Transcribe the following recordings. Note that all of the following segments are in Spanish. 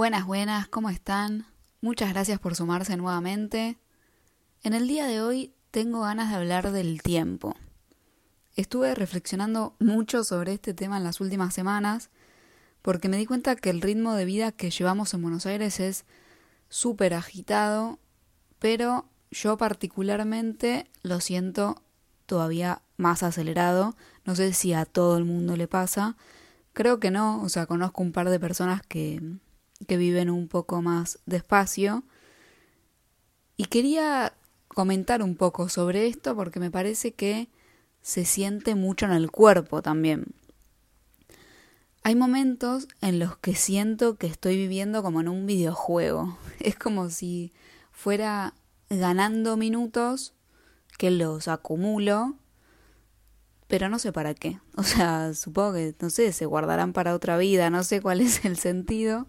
Buenas, buenas, ¿cómo están? Muchas gracias por sumarse nuevamente. En el día de hoy tengo ganas de hablar del tiempo. Estuve reflexionando mucho sobre este tema en las últimas semanas porque me di cuenta que el ritmo de vida que llevamos en Buenos Aires es súper agitado, pero yo particularmente lo siento todavía más acelerado. No sé si a todo el mundo le pasa. Creo que no, o sea, conozco un par de personas que, que viven un poco más despacio. Y quería comentar un poco sobre esto porque me parece que se siente mucho en el cuerpo también. Hay momentos en los que siento que estoy viviendo como en un videojuego. Es como si fuera ganando minutos que los acumulo, pero no sé para qué. O sea, supongo que, no sé, se guardarán para otra vida, no sé cuál es el sentido.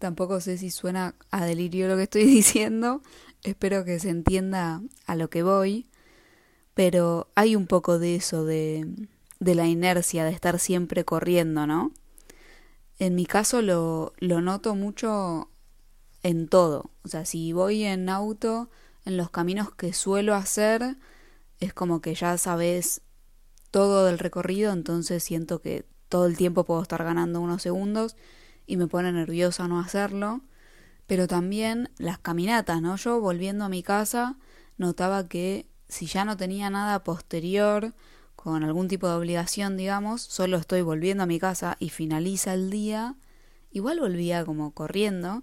Tampoco sé si suena a delirio lo que estoy diciendo. Espero que se entienda a lo que voy. Pero hay un poco de eso, de, de la inercia, de estar siempre corriendo, ¿no? En mi caso lo, lo noto mucho en todo. O sea, si voy en auto, en los caminos que suelo hacer, es como que ya sabes todo del recorrido, entonces siento que todo el tiempo puedo estar ganando unos segundos y me pone nerviosa no hacerlo. Pero también las caminatas, ¿no? Yo volviendo a mi casa notaba que si ya no tenía nada posterior, con algún tipo de obligación, digamos, solo estoy volviendo a mi casa y finaliza el día, igual volvía como corriendo.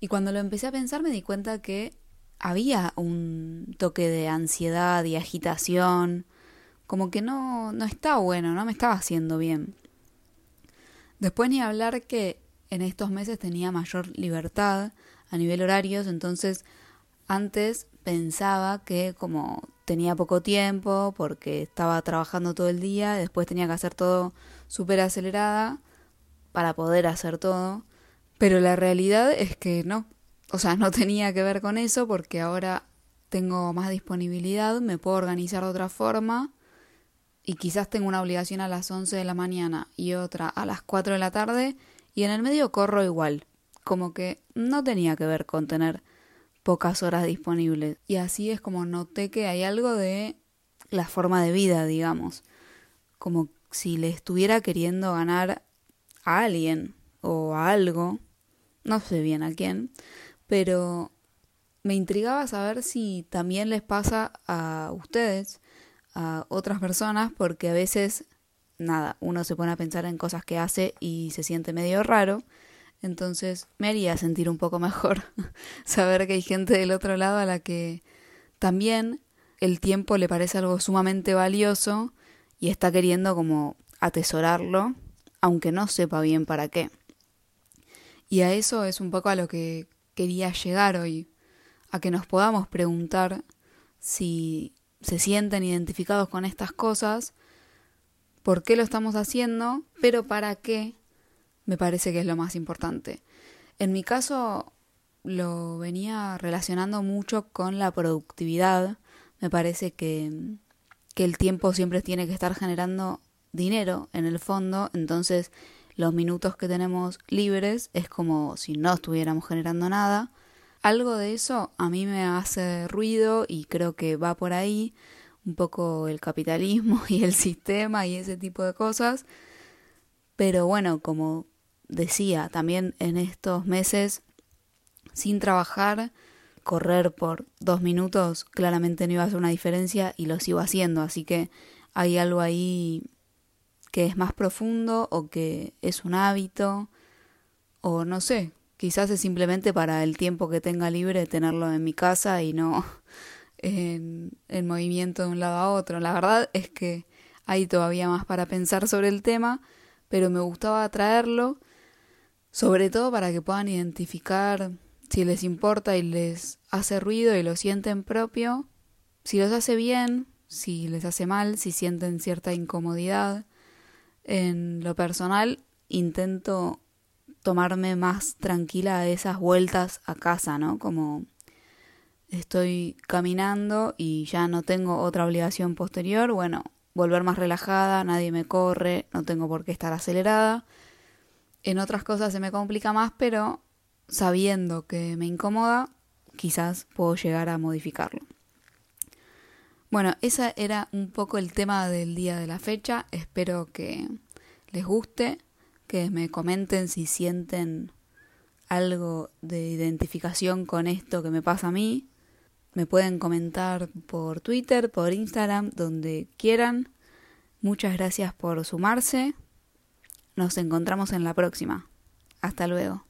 Y cuando lo empecé a pensar me di cuenta que había un toque de ansiedad y agitación, como que no, no está bueno, no me estaba haciendo bien. Después ni hablar que en estos meses tenía mayor libertad a nivel horarios, entonces antes pensaba que como tenía poco tiempo porque estaba trabajando todo el día, después tenía que hacer todo súper acelerada para poder hacer todo, pero la realidad es que no, o sea, no tenía que ver con eso porque ahora tengo más disponibilidad, me puedo organizar de otra forma y quizás tengo una obligación a las 11 de la mañana y otra a las 4 de la tarde y en el medio corro igual, como que no tenía que ver con tener pocas horas disponibles. Y así es como noté que hay algo de la forma de vida, digamos, como si le estuviera queriendo ganar a alguien o a algo, no sé bien a quién, pero me intrigaba saber si también les pasa a ustedes, a otras personas, porque a veces, nada, uno se pone a pensar en cosas que hace y se siente medio raro. Entonces me haría sentir un poco mejor saber que hay gente del otro lado a la que también el tiempo le parece algo sumamente valioso y está queriendo como atesorarlo, aunque no sepa bien para qué. Y a eso es un poco a lo que quería llegar hoy, a que nos podamos preguntar si se sienten identificados con estas cosas, por qué lo estamos haciendo, pero para qué me parece que es lo más importante. En mi caso lo venía relacionando mucho con la productividad. Me parece que, que el tiempo siempre tiene que estar generando dinero en el fondo, entonces los minutos que tenemos libres es como si no estuviéramos generando nada. Algo de eso a mí me hace ruido y creo que va por ahí un poco el capitalismo y el sistema y ese tipo de cosas. Pero bueno, como decía, también en estos meses sin trabajar, correr por dos minutos claramente no iba a hacer una diferencia y lo sigo haciendo, así que hay algo ahí que es más profundo o que es un hábito o no sé, quizás es simplemente para el tiempo que tenga libre tenerlo en mi casa y no en, en movimiento de un lado a otro. La verdad es que hay todavía más para pensar sobre el tema, pero me gustaba traerlo, sobre todo para que puedan identificar si les importa y les hace ruido y lo sienten propio, si los hace bien, si les hace mal, si sienten cierta incomodidad en lo personal intento tomarme más tranquila esas vueltas a casa, ¿no? Como estoy caminando y ya no tengo otra obligación posterior, bueno, volver más relajada, nadie me corre, no tengo por qué estar acelerada. En otras cosas se me complica más, pero sabiendo que me incomoda, quizás puedo llegar a modificarlo. Bueno, ese era un poco el tema del día de la fecha. Espero que les guste, que me comenten si sienten algo de identificación con esto que me pasa a mí. Me pueden comentar por Twitter, por Instagram, donde quieran. Muchas gracias por sumarse. Nos encontramos en la próxima. Hasta luego.